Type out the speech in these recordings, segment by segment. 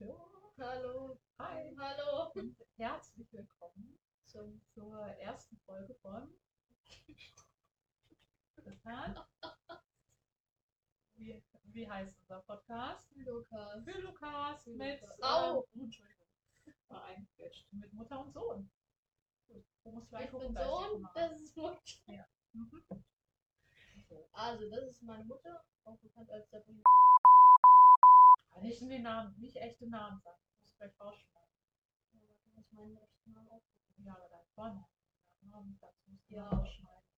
Ja. Hallo. Hi Hallo. und herzlich willkommen zum, zur ersten Folge von. Wie, wie heißt unser Podcast? Lukas. Für Lukas mit, ähm, oh, Entschuldigung, war eingequetscht. mit Mutter und Sohn. Gut, musst gleich Ich gucken, da Sohn, das ist Mutter. Mhm. So. Also, das ist meine Mutter, auch bekannt als der Bring. Nicht in den Namen, nicht echte Namen sagen. Du musst gleich rausschneiden. Du musst meinen rechten Namen aufrufen. Ja, aber dein Vornamen. Namen, Das musst du Ja. rausschneiden.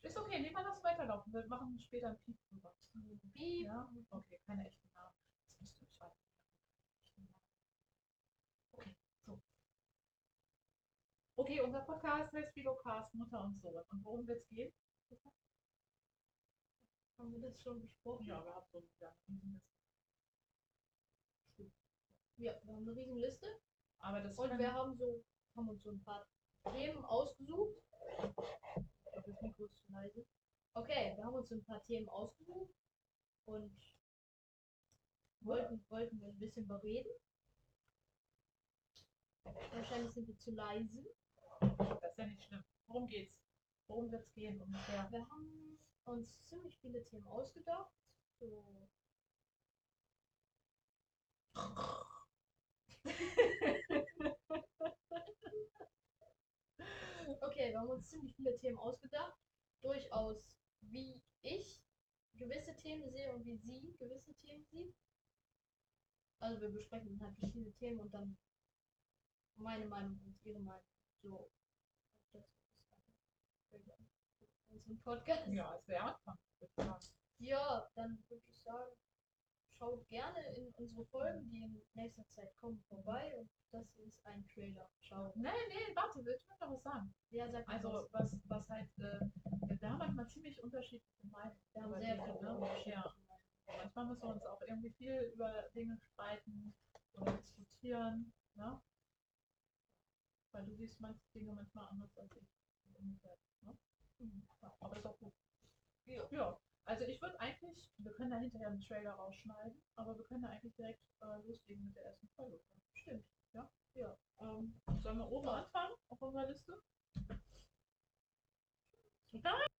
Ist okay, nehmen wir das weiterlaufen. Wir machen später ein Piep drüber. Piep. Ja, okay, keine echten Namen. Das müsst ihr euch weiter. Okay, so. Okay, unser Podcast heißt Videocast Mutter und Sohn. Und worum wird es gehen? Haben wir das schon besprochen? Ja, wir haben so ja, eine Riesenliste. Ja, wir haben eine riesen Liste. Aber das Und wir haben so, haben uns so ein paar Themen ausgesucht. Ich glaube, das Mikro ist zu leise. Okay, wir haben uns so ein paar Themen ausgesucht und wollten, wollten wir ein bisschen bereden. Wahrscheinlich sind wir zu leise. das ist ja nicht schlimm. Worum geht's? Worum wird es gehen ungefähr? Wir haben uns ziemlich viele Themen ausgedacht. So. Okay, wir haben uns ziemlich viele Themen ausgedacht. Durchaus, wie ich gewisse Themen sehe und wie sie gewisse Themen sieht. Also wir besprechen halt verschiedene Themen und dann meine Meinung und ihre Meinung. So. Das ist unseren Podcast. Ja, es wäre Anfang. sagen. Ja, dann würde ich sagen, schaut gerne in unsere Folgen, die in nächster Zeit kommen, vorbei. Und das ist ein Trailer. Ciao. Nee, nee, warte, ich will noch was sagen. Ja, sag mal Also was. was, halt, äh, wir haben manchmal ziemlich unterschiedliche Meinungen. wir haben sehr viele ne? Ja. Manchmal müssen wir uns auch irgendwie viel über Dinge streiten oder diskutieren, ne? Weil du siehst manche Dinge manchmal anders als ich. Ne? Ja, aber ist auch gut. Ja. Ja, also ich würde eigentlich, wir können da hinterher einen Trailer rausschneiden, aber wir können da eigentlich direkt äh, loslegen mit der ersten Folge. Stimmt. Ja, ja. Ähm, sollen wir oben anfangen auf unserer Liste? Nein!